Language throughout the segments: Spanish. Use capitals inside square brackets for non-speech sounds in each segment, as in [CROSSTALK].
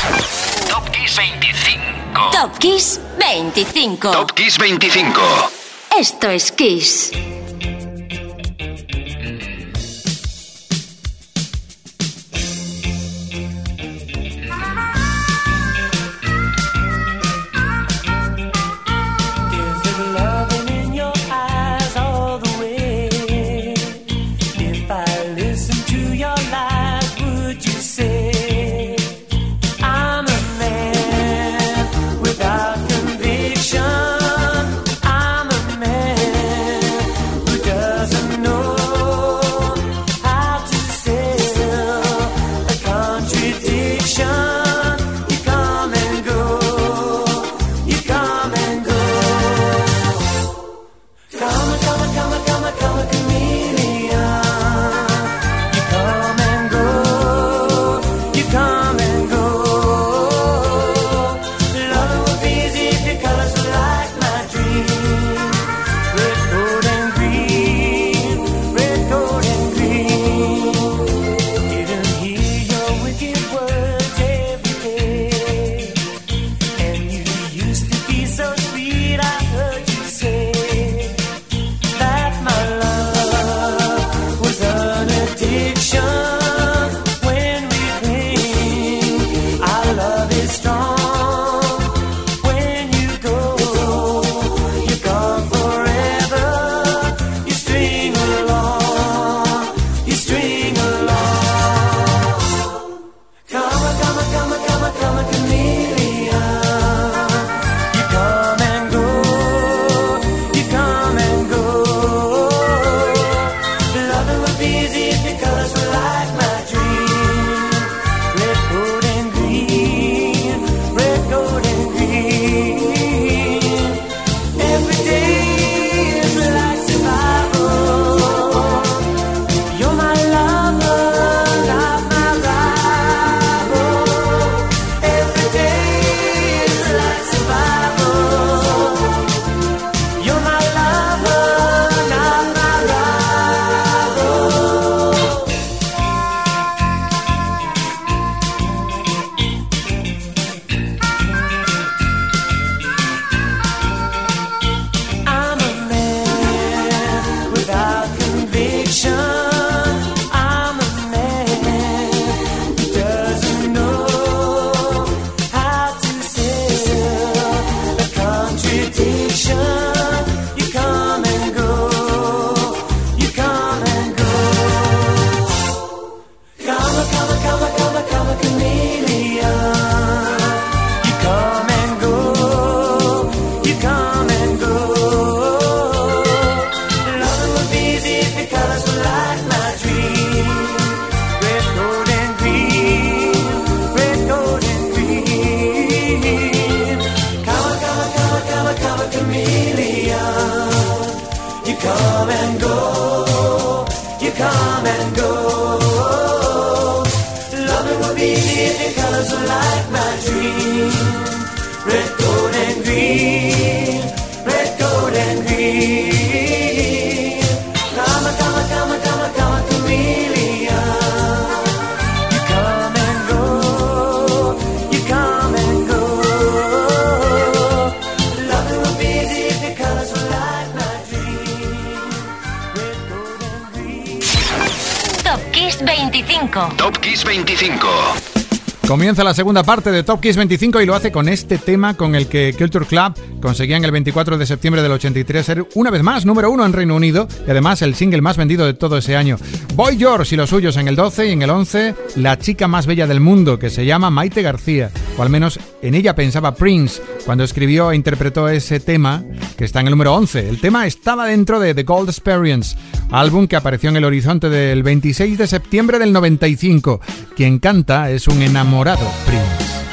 Top Kiss 25. Top Kiss 25. Top Kiss 25. Esto es Kiss. Top Kiss 25. Comienza la segunda parte de Top Kiss 25 y lo hace con este tema con el que Culture Club conseguían el 24 de septiembre del 83 ser una vez más número uno en Reino Unido y además el single más vendido de todo ese año. Boy George y los suyos en el 12 y en el 11 la chica más bella del mundo que se llama Maite García, o al menos en ella pensaba Prince cuando escribió e interpretó ese tema que está en el número 11. El tema estaba dentro de The Gold Experience, álbum que apareció en el horizonte del 26 de septiembre del 95. Quien canta es un enamorado Prince.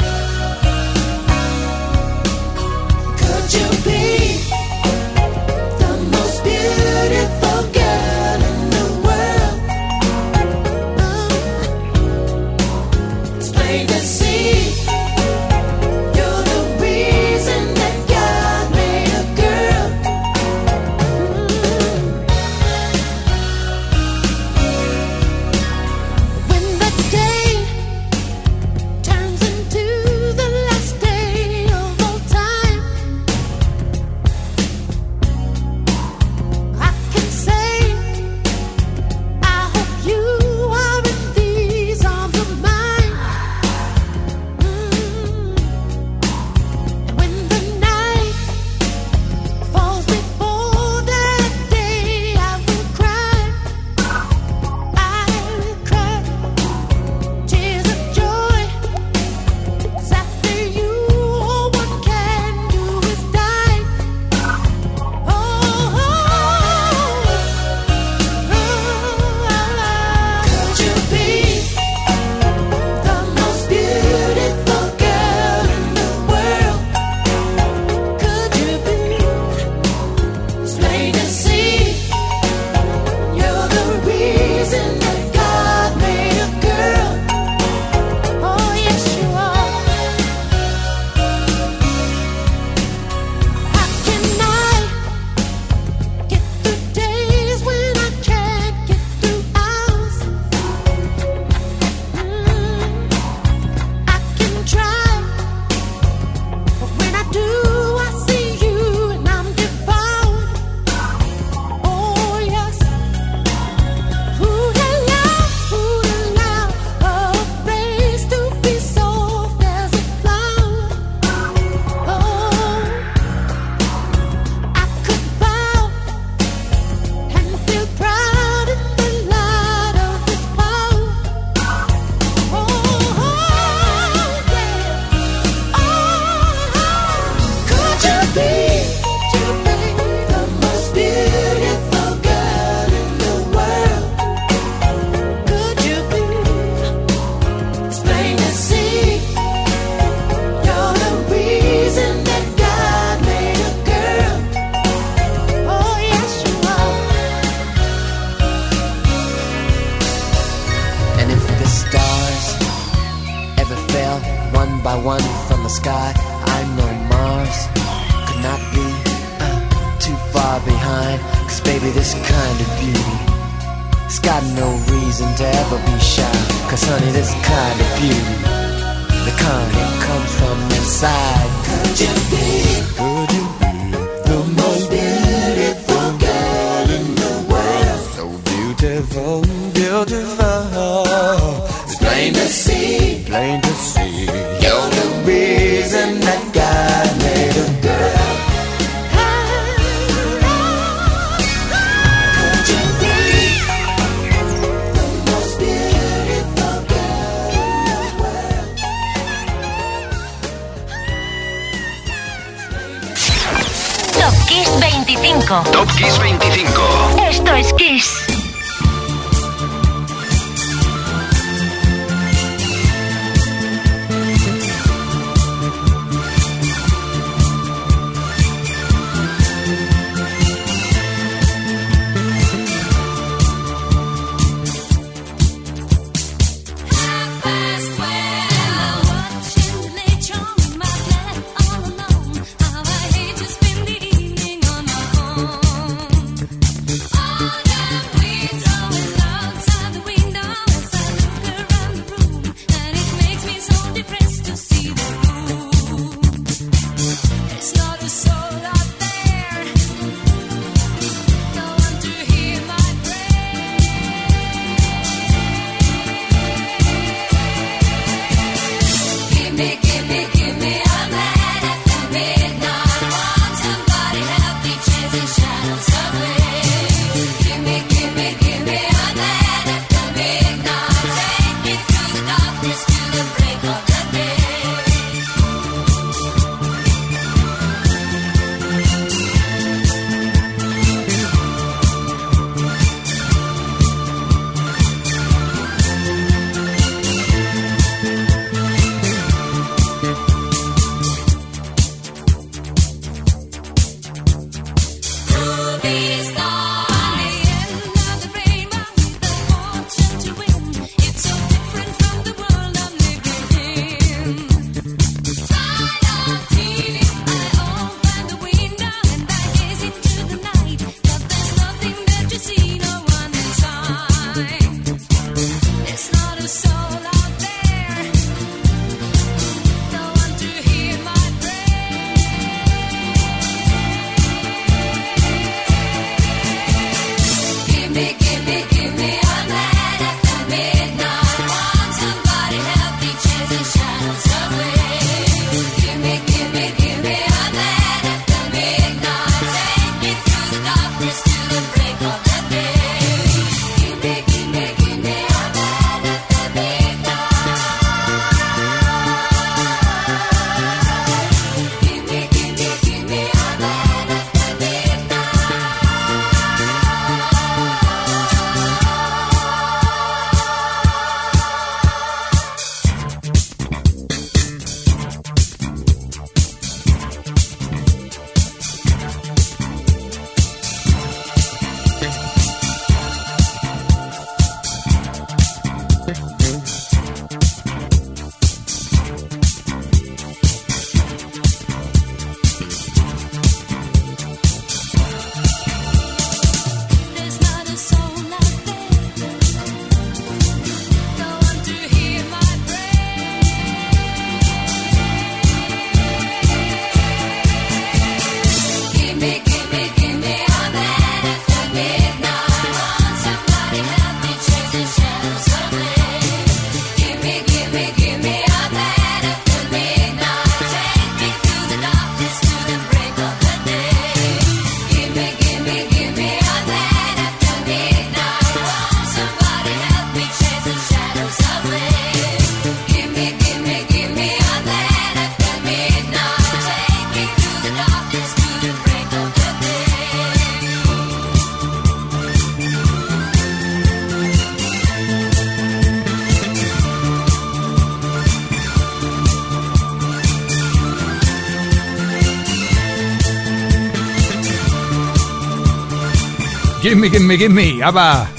Gimme, gimme, gimme, ABBA.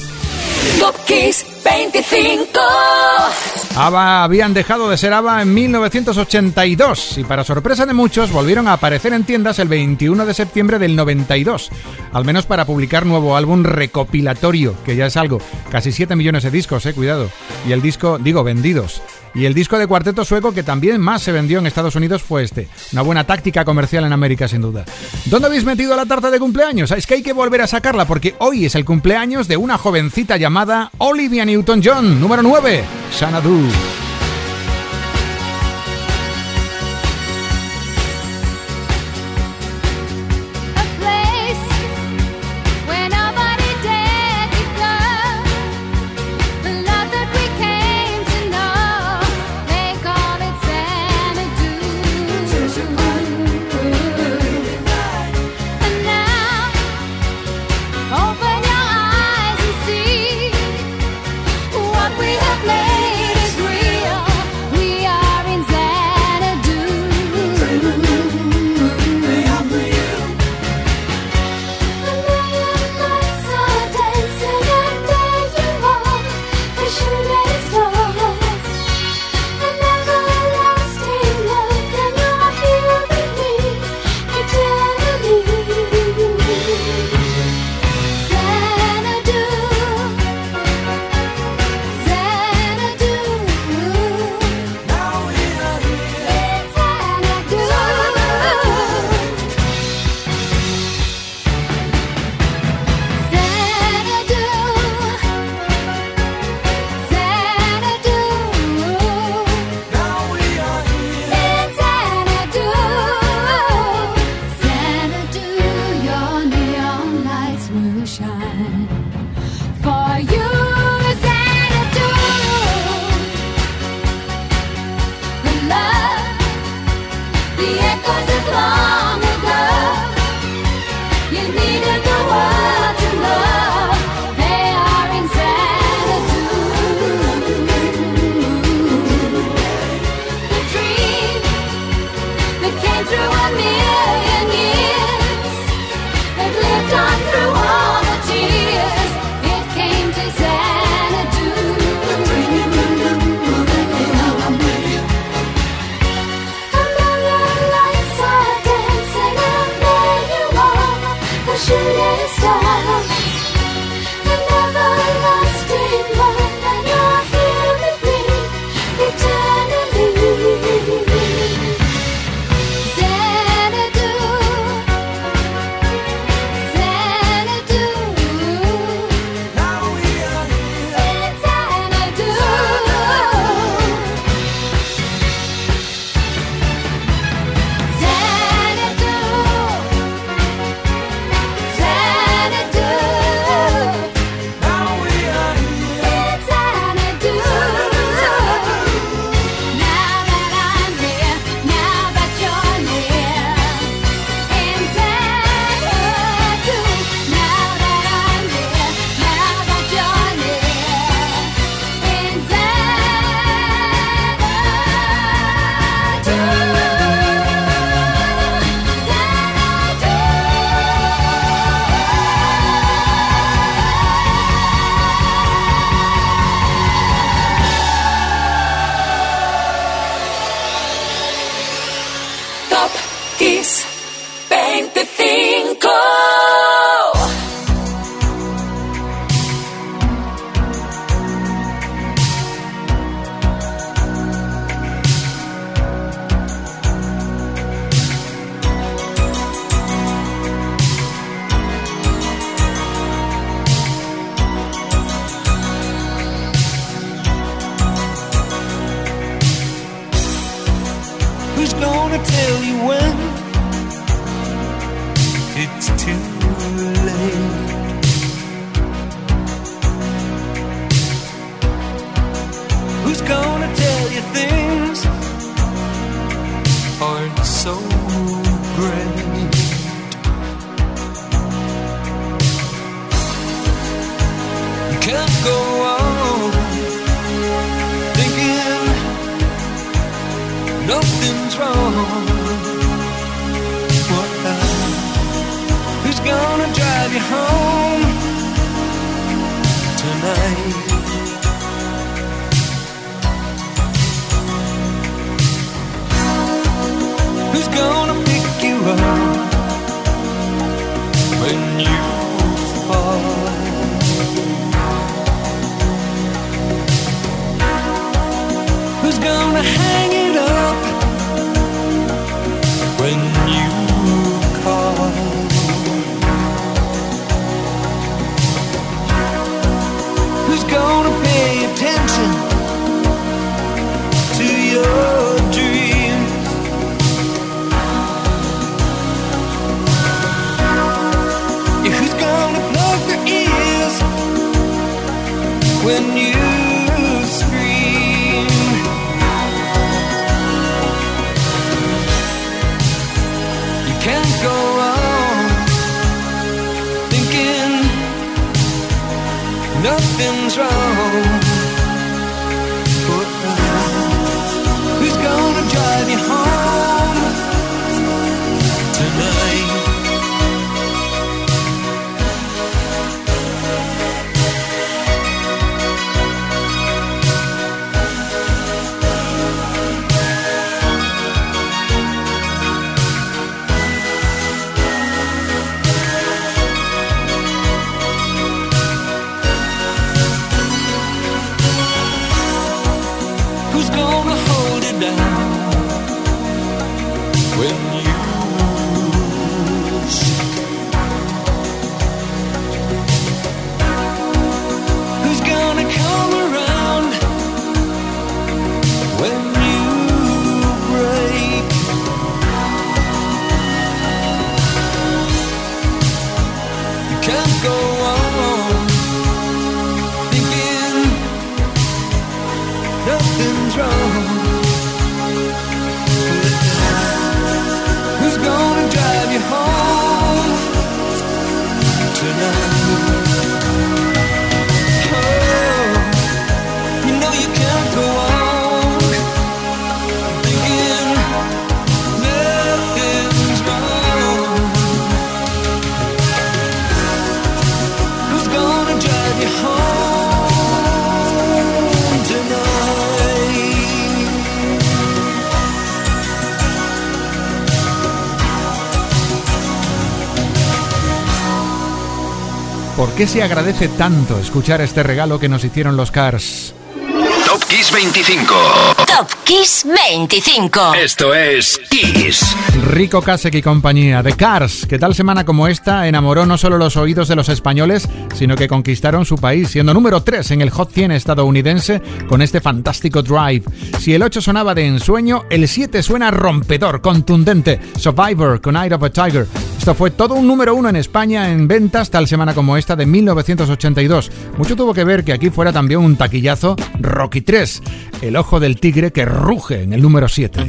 Top Kiss 25. ABBA habían dejado de ser ABBA en 1982 y para sorpresa de muchos volvieron a aparecer en tiendas el 21 de septiembre del 92, al menos para publicar nuevo álbum recopilatorio, que ya es algo, casi 7 millones de discos, eh, cuidado, y el disco, digo, vendidos. Y el disco de cuarteto sueco que también más se vendió en Estados Unidos fue este. Una buena táctica comercial en América, sin duda. ¿Dónde habéis metido la tarta de cumpleaños? Es que hay que volver a sacarla porque hoy es el cumpleaños de una jovencita llamada Olivia Newton-John, número 9, Xanadu. 是绿色。Gonna tell you when it's too late? Who's gonna tell you things aren't so great? You can't go control. What the? Who's gonna drive you home tonight? Who's gonna pick you up when you fall? Who's gonna hang it up? Nothing's wrong. Who's gonna drive you home ¿Por qué se agradece tanto escuchar este regalo que nos hicieron los Cars? Kiss 25. Top Kiss 25. Esto es Kiss. Rico Kasek y compañía de Cars, que tal semana como esta enamoró no solo los oídos de los españoles, sino que conquistaron su país, siendo número 3 en el Hot 100 estadounidense con este fantástico drive. Si el 8 sonaba de ensueño, el 7 suena rompedor, contundente. Survivor con Eye of a Tiger. Esto fue todo un número 1 en España en ventas tal semana como esta de 1982. Mucho tuvo que ver que aquí fuera también un taquillazo Rocky 3, el ojo del tigre que ruge en el número 7.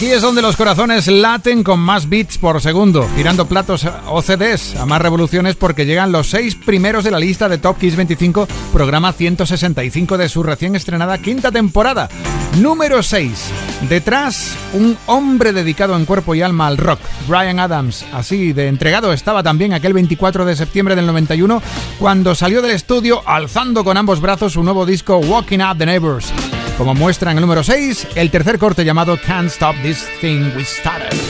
Aquí es donde los corazones laten con más bits por segundo, girando platos o CDs a más revoluciones porque llegan los seis primeros de la lista de Top Kiss 25, programa 165 de su recién estrenada quinta temporada. Número 6. Detrás, un hombre dedicado en cuerpo y alma al rock, Brian Adams. Así de entregado estaba también aquel 24 de septiembre del 91 cuando salió del estudio alzando con ambos brazos su nuevo disco Walking Up the Neighbors. Como muestra en el número 6, el tercer corte llamado Can't Stop This Thing We Started.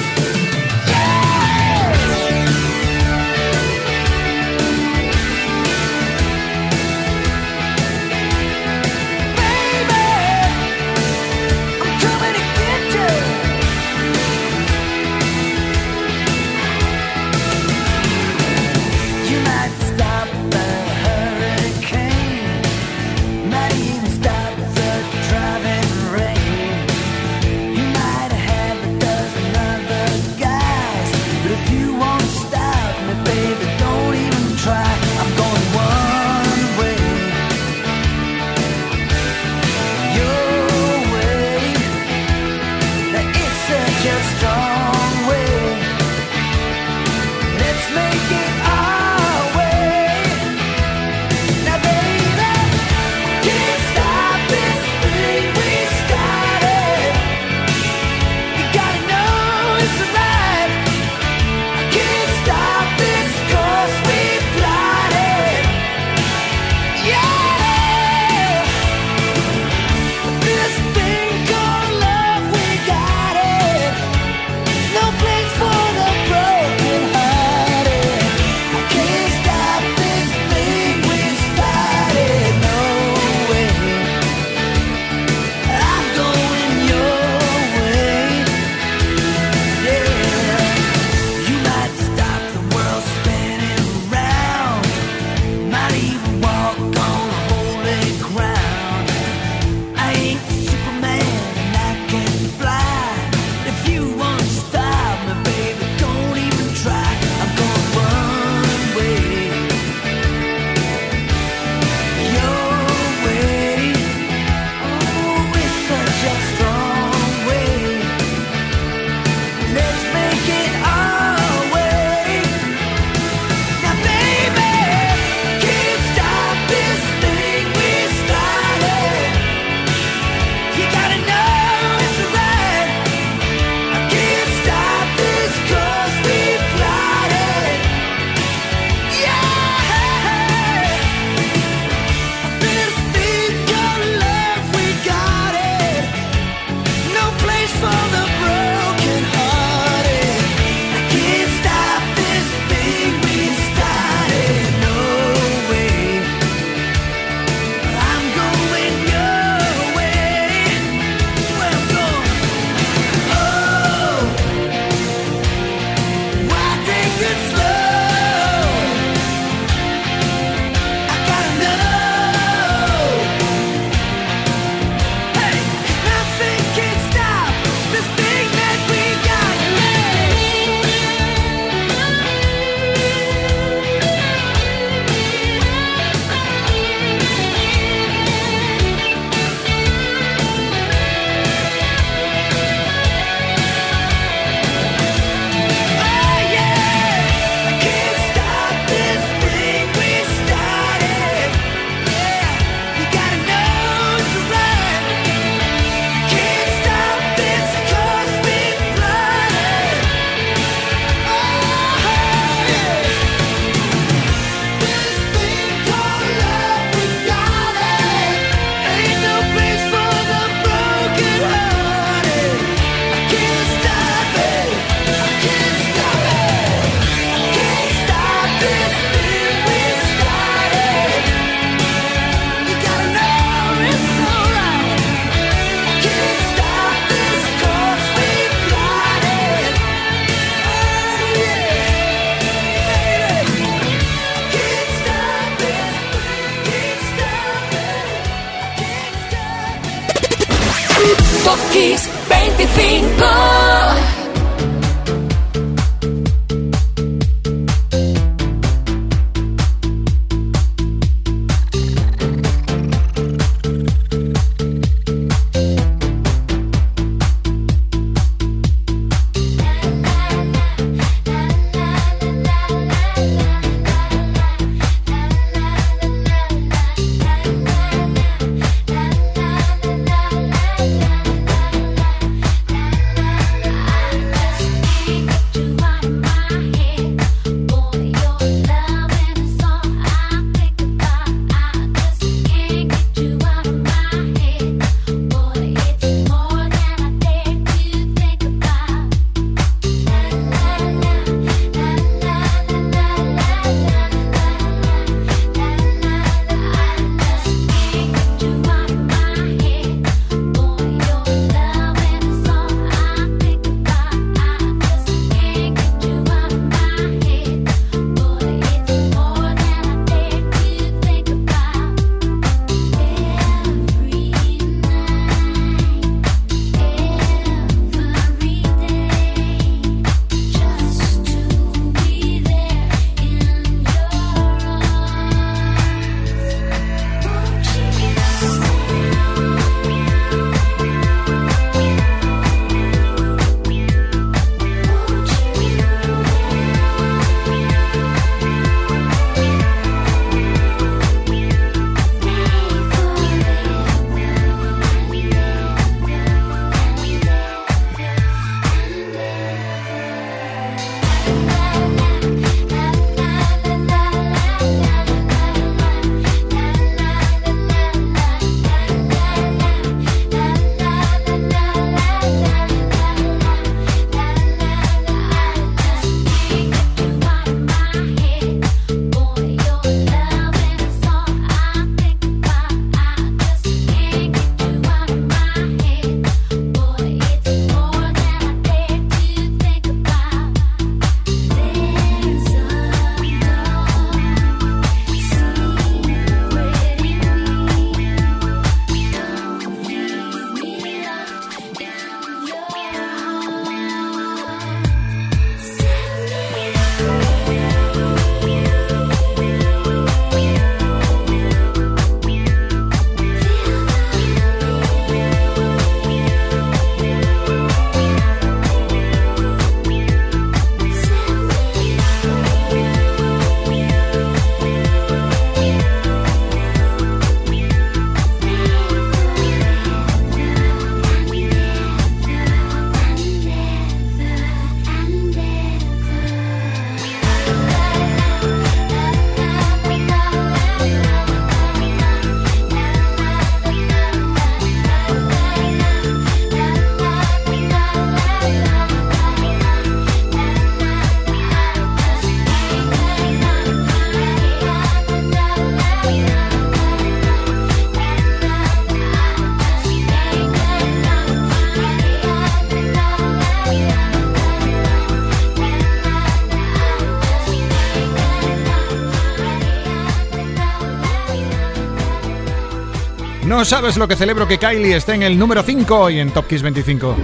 No sabes lo que celebro que Kylie esté en el número 5 y en Top Kiss 25. Top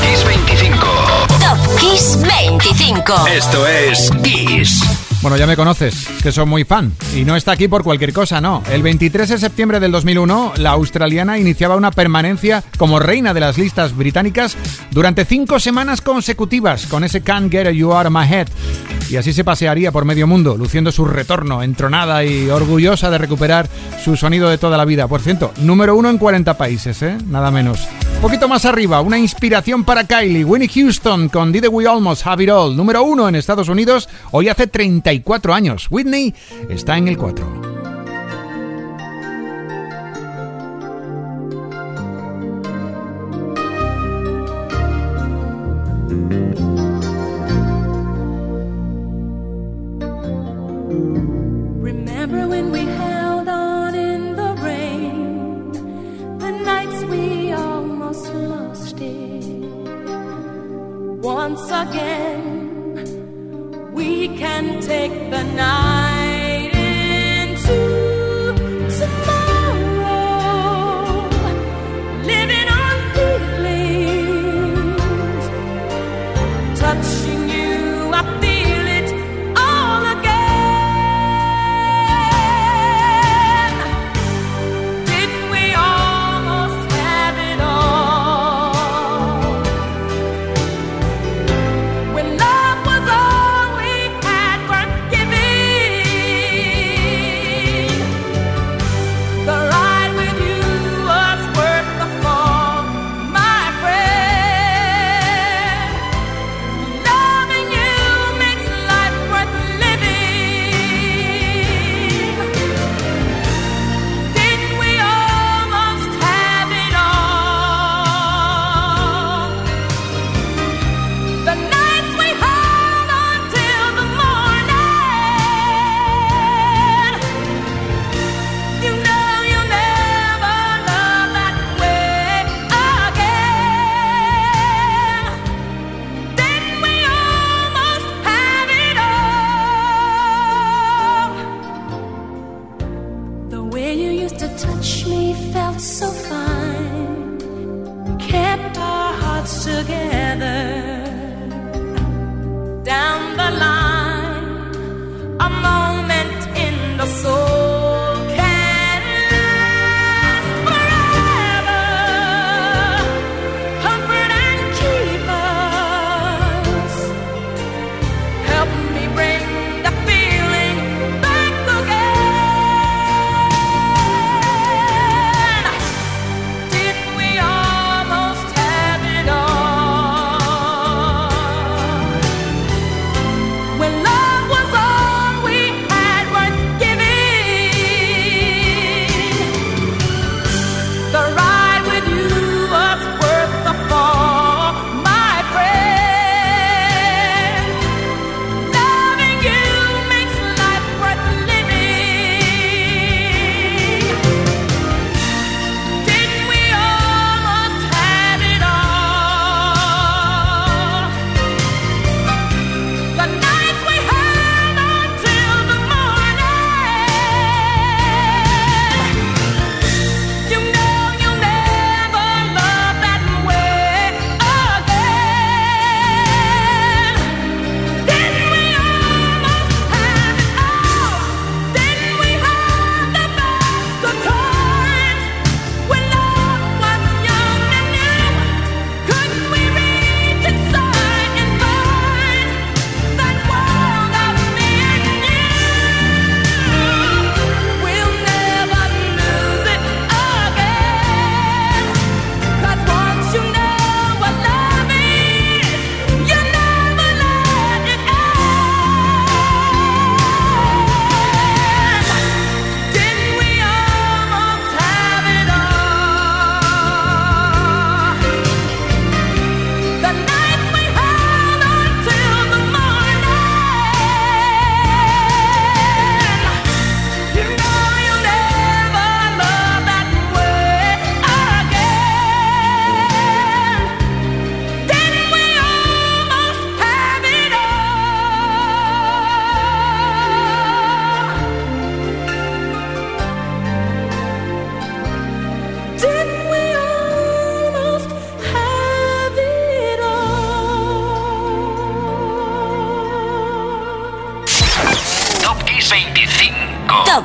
Kiss 25. Top Kiss 25. Esto es Kiss. Bueno, ya me conoces, es que soy muy fan. Y no está aquí por cualquier cosa, no. El 23 de septiembre del 2001, la australiana iniciaba una permanencia como reina de las listas británicas durante cinco semanas consecutivas con ese Can't Get You Out of My Head. Y así se pasearía por medio mundo, luciendo su retorno, entronada y orgullosa de recuperar su sonido de toda la vida. Por cierto, número uno en 40 países, ¿eh? Nada menos. Poquito más arriba, una inspiración para Kylie, Winnie Houston con Did We Almost Have It All, número uno en Estados Unidos, hoy hace 34 años. Whitney está en el 4. Take the night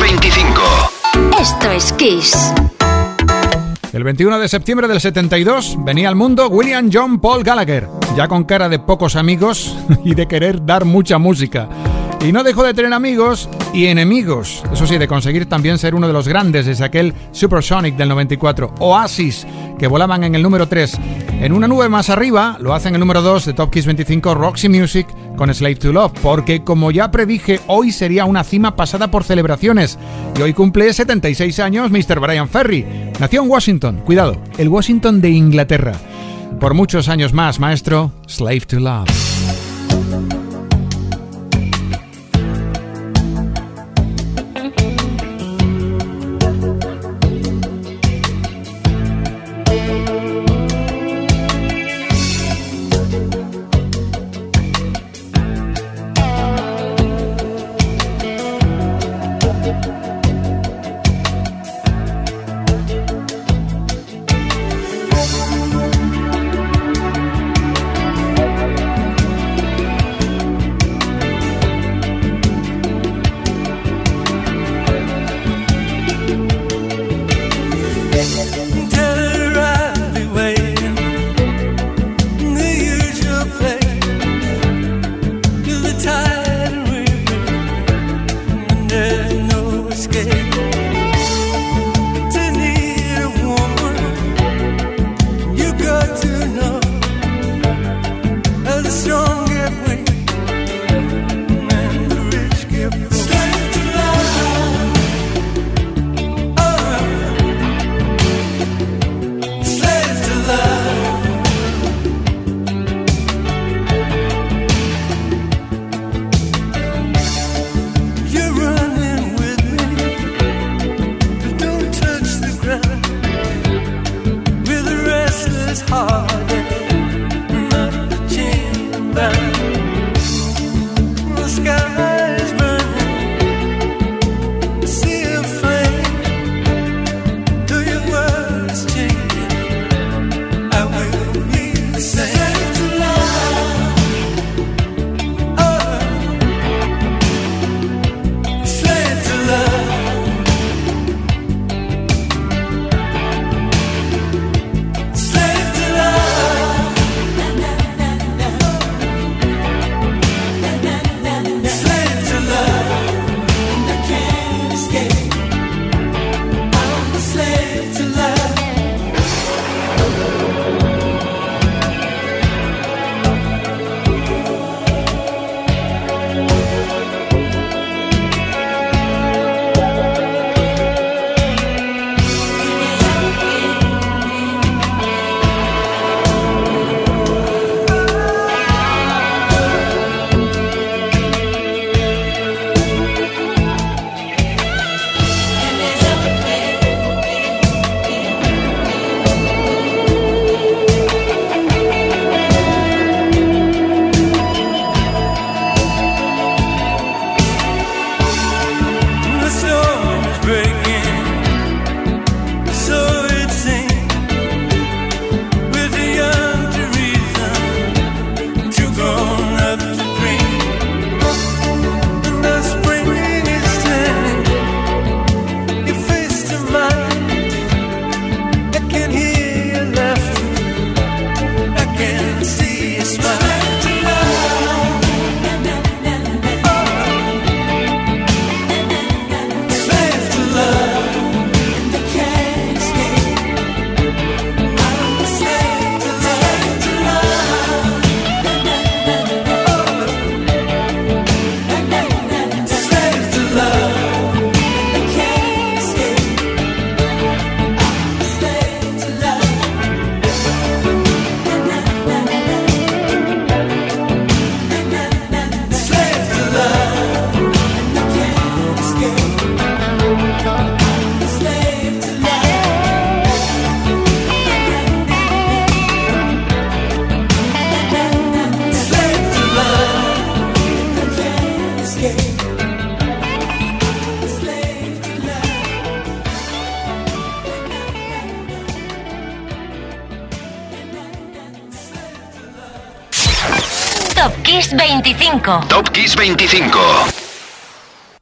25. Top Kiss 25. Esto es Kiss. El 21 de septiembre del 72 venía al mundo William John Paul Gallagher, ya con cara de pocos amigos [LAUGHS] y de querer dar mucha música. Y no dejó de tener amigos y enemigos, eso sí, de conseguir también ser uno de los grandes desde aquel Supersonic del 94, Oasis, que volaban en el número 3. En una nube más arriba lo hacen el número 2 de Top Kiss 25 Roxy Music con Slave to Love, porque como ya predije, hoy sería una cima pasada por celebraciones. Y hoy cumple 76 años Mr. Brian Ferry. Nació en Washington, cuidado, el Washington de Inglaterra. Por muchos años más, maestro, Slave to Love.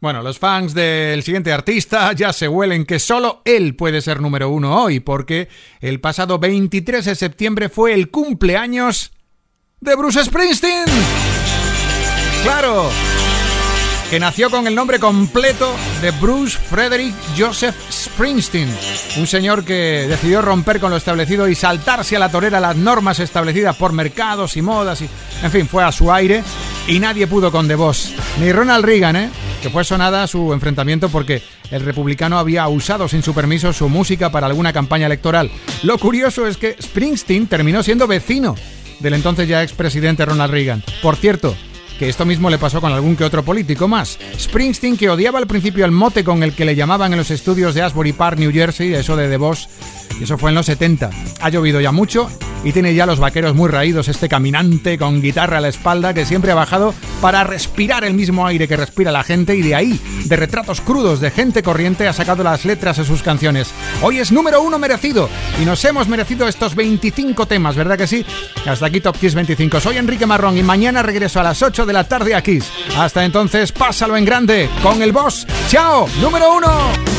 Bueno, los fans del siguiente artista ya se huelen que solo él puede ser número uno hoy, porque el pasado 23 de septiembre fue el cumpleaños de Bruce Springsteen. Claro, que nació con el nombre completo de Bruce Frederick Joseph Springsteen, un señor que decidió romper con lo establecido y saltarse a la torera las normas establecidas por mercados y modas, y, en fin, fue a su aire y nadie pudo con The Boss, ni Ronald Reagan, ¿eh? que fue sonada su enfrentamiento porque el republicano había usado sin su permiso su música para alguna campaña electoral. Lo curioso es que Springsteen terminó siendo vecino del entonces ya expresidente Ronald Reagan. Por cierto, que esto mismo le pasó con algún que otro político más. Springsteen, que odiaba al principio el mote con el que le llamaban en los estudios de Asbury Park, New Jersey, eso de The Boss, eso fue en los 70. Ha llovido ya mucho y tiene ya los vaqueros muy raídos, este caminante con guitarra a la espalda que siempre ha bajado para respirar el mismo aire que respira la gente y de ahí, de retratos crudos de gente corriente, ha sacado las letras de sus canciones. Hoy es número uno merecido y nos hemos merecido estos 25 temas, ¿verdad que sí? Hasta aquí Top Kiss 25. Soy Enrique Marrón y mañana regreso a las 8 de la tarde a Kiss. Hasta entonces, pásalo en grande con el boss. ¡Chao! ¡Número uno!